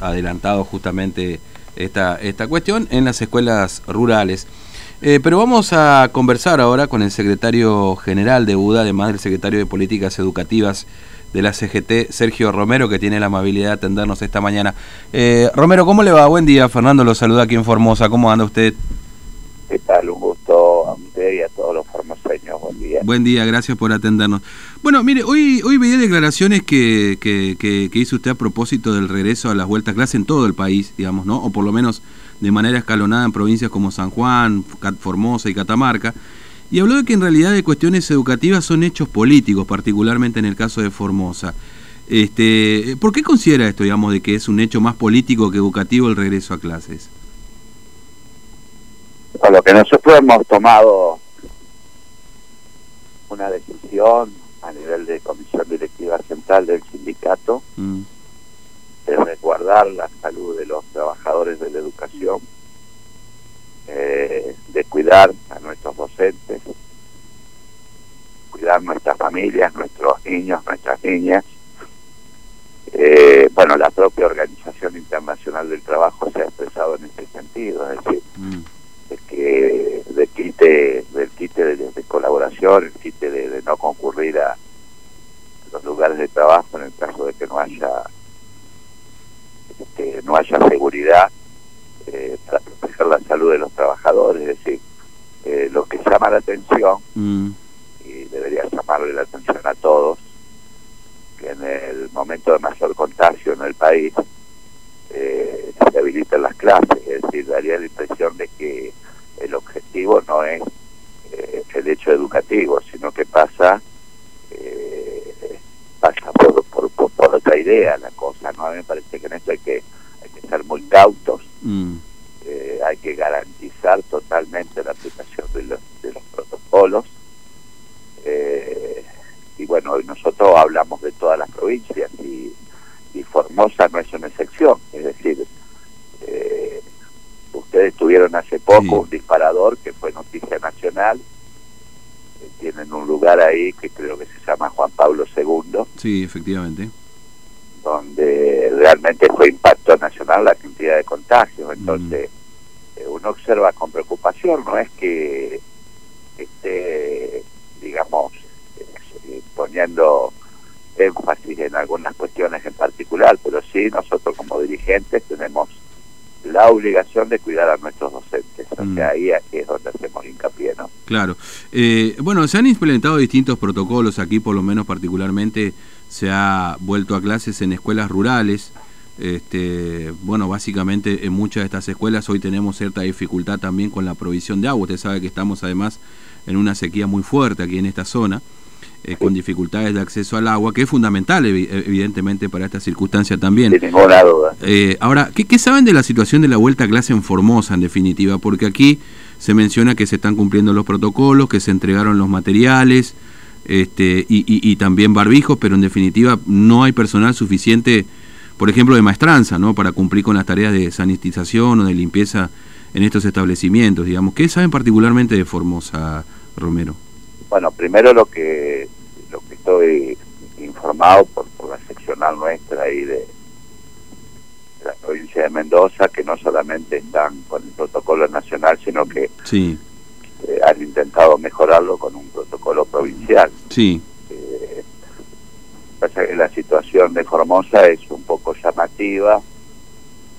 adelantado justamente esta, esta cuestión en las escuelas rurales. Eh, pero vamos a conversar ahora con el secretario general de UDA, además del secretario de Políticas Educativas de la CGT, Sergio Romero, que tiene la amabilidad de atendernos esta mañana. Eh, Romero, ¿cómo le va? Buen día, Fernando lo saluda aquí en Formosa. ¿Cómo anda usted? ¿Qué tal? Un gusto a usted y a todos los. Buen día. Buen día, gracias por atendernos. Bueno, mire, hoy, hoy veía declaraciones que, que, que, que hizo usted a propósito del regreso a las vueltas clase en todo el país, digamos, ¿no? O por lo menos de manera escalonada en provincias como San Juan, Formosa y Catamarca. Y habló de que en realidad de cuestiones educativas son hechos políticos, particularmente en el caso de Formosa. Este, ¿Por qué considera esto, digamos, de que es un hecho más político que educativo el regreso a clases? Con lo que nosotros hemos tomado una decisión a nivel de comisión directiva central del sindicato mm. de resguardar la salud de los trabajadores de la educación eh, de cuidar a nuestros docentes, cuidar nuestras familias, nuestros niños, nuestras niñas. Eh, bueno, la propia Organización Internacional del Trabajo se ha expresado en ese sentido, es decir, mm. de que del quite, del quite de, colaboración, el quite de, no concurrir a los lugares de trabajo en el caso de que no haya este, no haya seguridad eh, para proteger la salud de los trabajadores, es decir, eh, lo que llama la atención, mm. y debería llamarle la atención a todos, que en el momento de mayor contagio en el país eh, se habiliten las clases, es decir, daría la impresión de que el objetivo no es eh, el hecho educativo, sino que pasa pasa por, por, por, otra idea la cosa, ¿no? A mí me parece que en esto hay que, hay que ser muy cautos Mm. Eh, hay que garantizar totalmente la aplicación de los, de los protocolos. Eh, y bueno, hoy nosotros hablamos de todas las provincias y, Formosa no es una excepción. Es decir, eh, ustedes tuvieron hace poco un disparador que fue noticia nacional. tienen un lugar ahí que creo que se llama Juan Pablo II. Sí, efectivamente donde realmente fue impacto nacional la cantidad de contagios. Entonces, eh, uno observa con preocupación, no es que esté, digamos, eh, poniendo énfasis en algunas cuestiones en particular, pero sí nosotros como dirigentes tenemos la obligación de cuidar a nuestros docentes. O sea, mm. ahí es donde hacemos hincapié, ¿no? Claro. Eh, bueno, se han implementado distintos protocolos aquí, por lo menos particularmente se ha vuelto a clases en escuelas rurales. Este, bueno, básicamente en muchas de estas escuelas hoy tenemos cierta dificultad también con la provisión de agua. Usted sabe que estamos además en una sequía muy fuerte aquí en esta zona, eh, con dificultades de acceso al agua, que es fundamental evidentemente para esta circunstancia también. Sin ninguna duda. Eh, ahora, ¿qué, ¿qué saben de la situación de la vuelta a clase en Formosa en definitiva? Porque aquí se menciona que se están cumpliendo los protocolos, que se entregaron los materiales, este, y, y, también barbijos, pero en definitiva no hay personal suficiente, por ejemplo, de maestranza, ¿no? Para cumplir con las tareas de sanitización o de limpieza en estos establecimientos, digamos. ¿Qué saben particularmente de Formosa, Romero? Bueno, primero lo que lo que estoy informado por, por la seccional nuestra ahí de, la provincia de Mendoza, que no solamente están con el protocolo nacional, sino que sí. Eh, han intentado mejorarlo con un protocolo provincial. Sí. Eh, pasa que la situación de Formosa es un poco llamativa.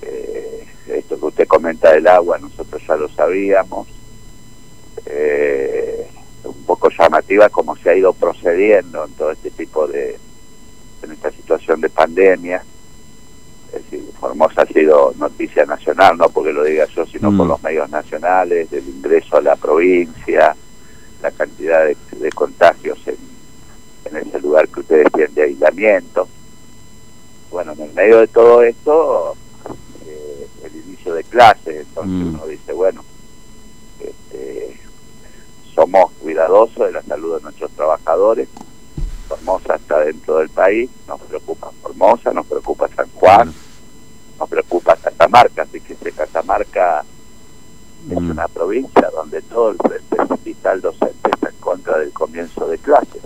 Eh, esto que usted comenta del agua, nosotros ya lo sabíamos. Eh, llamativa como se ha ido procediendo en todo este tipo de, en esta situación de pandemia es decir, Formosa ha sido noticia nacional, no porque lo diga yo, sino por mm. los medios nacionales, del ingreso a la provincia, la cantidad de, contagios en, ese lugar que ustedes tienen de aislamiento. Bueno, en el medio de todo esto, eh, el inicio de clases, entonces mm. uno dice, bueno, este, somos cuidadosos de la salud de nuestros trabajadores, Formosa está dentro del país, nos preocupa Formosa, nos preocupa San Juan, nos preocupa Catamarca, así que Catamarca es mm. una provincia donde todo el frente hospital docente está en contra del comienzo de clases.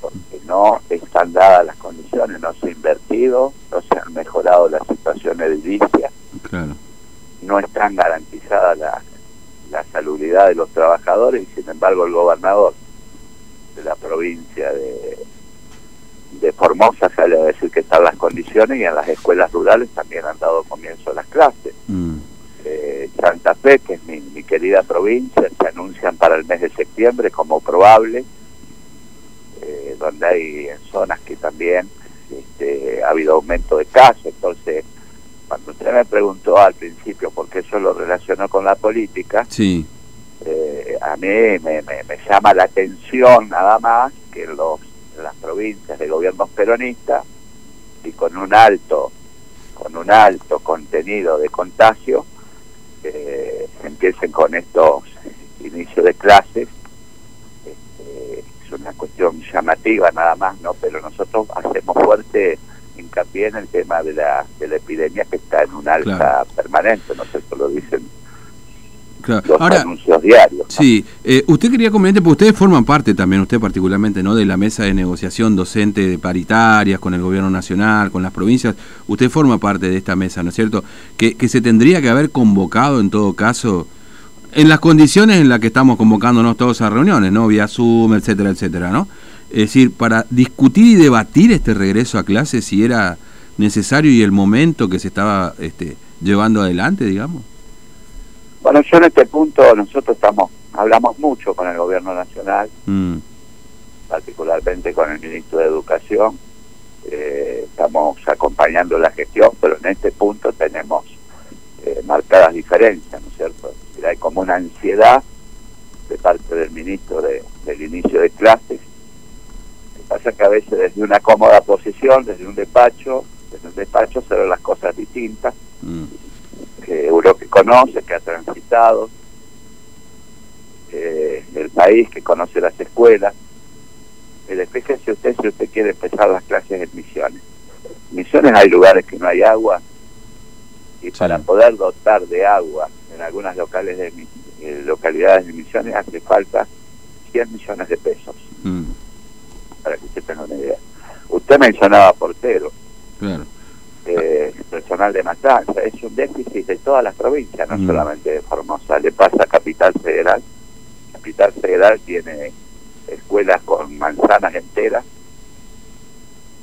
porque no están dadas las condiciones, no se ha invertido, no se han mejorado las situaciones edilicia, claro. no están garantizadas la, de los trabajadores y sin embargo el gobernador de la provincia de, de Formosa sale a decir que están las condiciones y en las escuelas rurales también han dado comienzo a las clases. Mm. Eh, Santa Fe, que es mi, mi, querida provincia, se anuncian para el mes de septiembre como probable, eh, donde hay zonas que también este, ha habido aumento de casos. Entonces, cuando usted me preguntó al principio por qué eso lo relacionó con la política, sí. A mí me, me, me, llama la atención nada más que los, las provincias de gobiernos peronistas y con un alto con un alto contenido de contagio eh, empiecen con estos inicios de clases. Este, es una cuestión llamativa nada más no pero nosotros hacemos fuerte hincapié en el tema de la, de la epidemia que está en un alza claro. permanente no sé si lo dicen Claro. los Ahora, anuncios diarios. ¿no? Sí, eh, usted quería comentar, porque ustedes forman parte también, usted particularmente, ¿no? De la mesa de negociación docente de paritarias con el gobierno nacional, con las provincias. Usted forma parte de esta mesa, ¿no es cierto? Que, que se tendría que haber convocado en todo caso, en las condiciones en las que estamos convocándonos todos a reuniones, ¿no? Vía Zoom, etcétera, etcétera, ¿no? Es decir, para discutir y debatir este regreso a clases si era necesario y el momento que se estaba este, llevando adelante, digamos. Bueno, yo en este punto nosotros estamos hablamos mucho con el gobierno nacional, mm. particularmente con el ministro de Educación. Eh, estamos acompañando la gestión, pero en este punto tenemos eh, marcadas diferencias, ¿no es cierto? Y hay como una ansiedad de parte del ministro de, del inicio de clases. Lo que pasa es que a veces desde una cómoda posición, desde un despacho, desde un despacho se ven las cosas distintas. Mm conoce, que ha transitado, eh, el país, que conoce las escuelas. Fíjese usted si usted quiere empezar las clases en Misiones. En Misiones hay lugares que no hay agua y para poder dotar de agua en algunas locales de eh, localidades de Misiones hace falta 100 millones de pesos. Mm. Para que usted tenga una idea. Usted mencionaba portero. Claro personal de matanza. Es un déficit de todas las provincias, no mm. solamente de Formosa. Le pasa a Capital Federal. Capital Federal tiene escuelas con manzanas enteras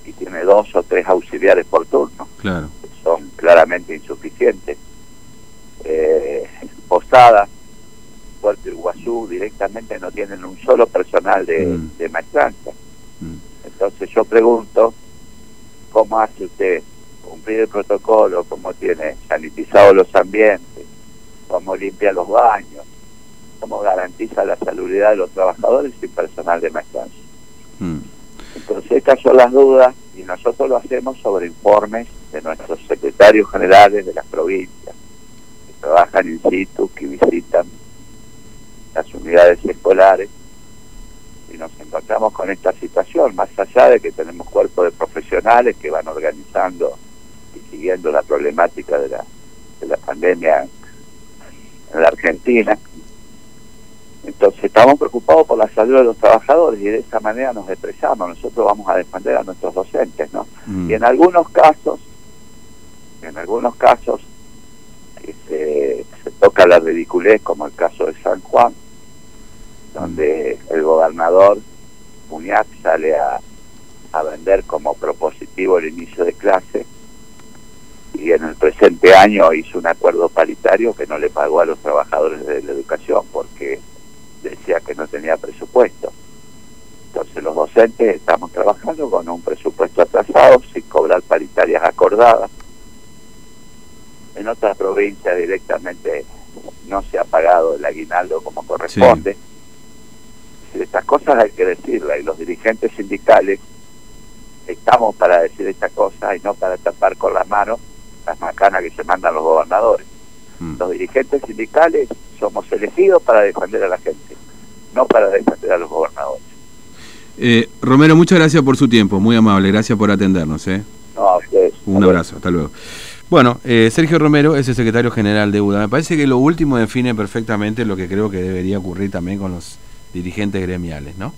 y tiene dos o tres auxiliares por turno. Claro. Son claramente insuficientes. Eh, Posada, Puerto Iguazú directamente no tienen un solo personal de, mm. de. Mm. Entonces yo pregunto, ¿cómo hace usted cumplir el protocolo, cómo tiene sanitizados los ambientes, cómo limpia los baños, cómo garantiza la salubridad de los trabajadores y personal de maestranza. Mm. Entonces estas son las dudas y nosotros lo hacemos sobre informes de nuestros secretarios generales de las provincias, que trabajan in situ, que visitan las unidades escolares y nos encontramos con esta situación, más allá de que tenemos cuerpos de profesionales que van organizando y siguiendo la problemática de la, de la pandemia en la Argentina. Entonces estamos preocupados por la salud de los trabajadores y de esa manera nos expresamos. Nosotros vamos a defender a nuestros docentes, ¿no? Mm. Y en algunos casos, en algunos casos, se, se toca la ridiculez, como el caso de San Juan, donde el gobernador Muñac sale a, a vender como propositivo el inicio de clase presente año hizo un acuerdo paritario que no le pagó a los trabajadores de la educación porque decía que no tenía presupuesto. Entonces los docentes estamos trabajando con un presupuesto atrasado sin cobrar paritarias acordadas. En otras provincias directamente no se ha pagado el aguinaldo como corresponde. Sí. Estas cosas hay que decirlas y los dirigentes sindicales estamos para decir esta cosa y no para tapar con la mano las macanas que se mandan los gobernadores. Mm. Los dirigentes sindicales somos elegidos para defender a la gente, no para defender a los gobernadores. Eh, Romero, muchas gracias por su tiempo, muy amable, gracias por atendernos. ¿eh? No, a ustedes. Un abrazo, hasta luego. Bueno, eh, Sergio Romero es el secretario general de UDA. Me parece que lo último define perfectamente lo que creo que debería ocurrir también con los dirigentes gremiales, ¿no?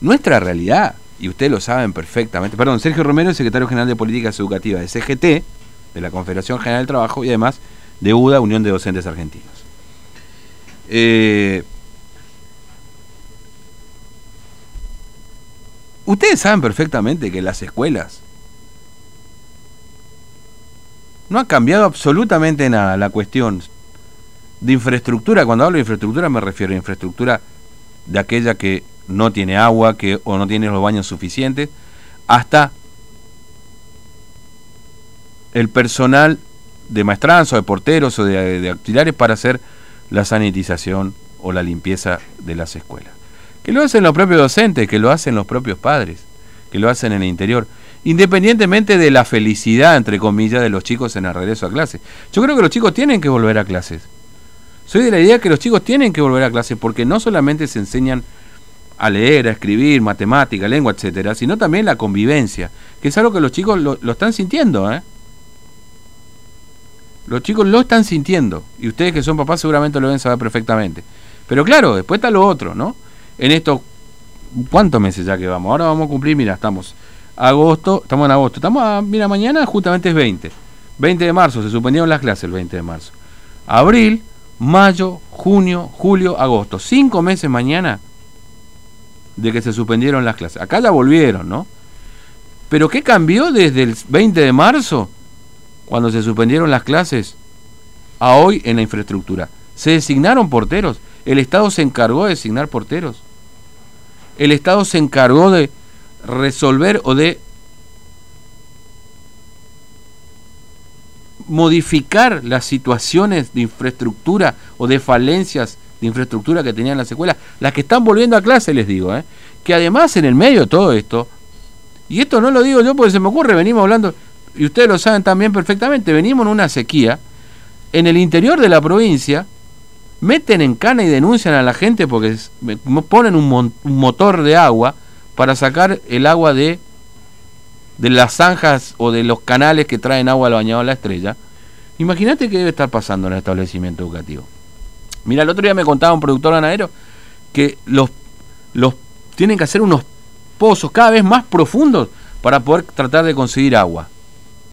Nuestra realidad y ustedes lo saben perfectamente. Perdón, Sergio Romero, secretario general de Políticas Educativas de CGT, de la Confederación General del Trabajo, y además de UDA, Unión de Docentes Argentinos. Eh, ustedes saben perfectamente que las escuelas no ha cambiado absolutamente nada la cuestión de infraestructura. Cuando hablo de infraestructura me refiero a infraestructura de aquella que no tiene agua que, o no tiene los baños suficientes, hasta el personal de maestranza, de porteros o de, de auxiliares para hacer la sanitización o la limpieza de las escuelas. Que lo hacen los propios docentes, que lo hacen los propios padres, que lo hacen en el interior, independientemente de la felicidad, entre comillas, de los chicos en el regreso a clases. Yo creo que los chicos tienen que volver a clases. Soy de la idea que los chicos tienen que volver a clases porque no solamente se enseñan a leer, a escribir, matemática, lengua, etcétera, sino también la convivencia, que es algo que los chicos lo, están sintiendo, ¿eh? Los chicos lo están sintiendo, y ustedes que son papás seguramente lo deben saber perfectamente. Pero claro, después está lo otro, ¿no? En estos, ¿cuántos meses ya que vamos? Ahora vamos a cumplir, mira, estamos agosto, estamos en agosto, estamos a, mira, mañana justamente es 20, 20 de marzo, se suspendieron las clases el 20 de marzo. Abril, mayo, junio, julio, agosto, cinco meses mañana de que se suspendieron las clases. Acá ya volvieron, ¿no? Pero ¿qué cambió desde el 20 de marzo, cuando se suspendieron las clases, a hoy en la infraestructura? Se designaron porteros. El Estado se encargó de designar porteros. El Estado se encargó de resolver o de modificar las situaciones de infraestructura o de falencias de infraestructura que tenían las escuelas, las que están volviendo a clase, les digo, ¿eh? que además en el medio de todo esto, y esto no lo digo yo porque se me ocurre, venimos hablando, y ustedes lo saben también perfectamente, venimos en una sequía, en el interior de la provincia, meten en cana y denuncian a la gente porque ponen un, motor de agua para sacar el agua de, de las zanjas o de los canales que traen agua al bañado a la estrella. Imagínate qué debe estar pasando en el establecimiento educativo. Mira, el otro día me contaba un productor ganadero que los, los tienen que hacer unos pozos cada vez más profundos para poder tratar de conseguir agua.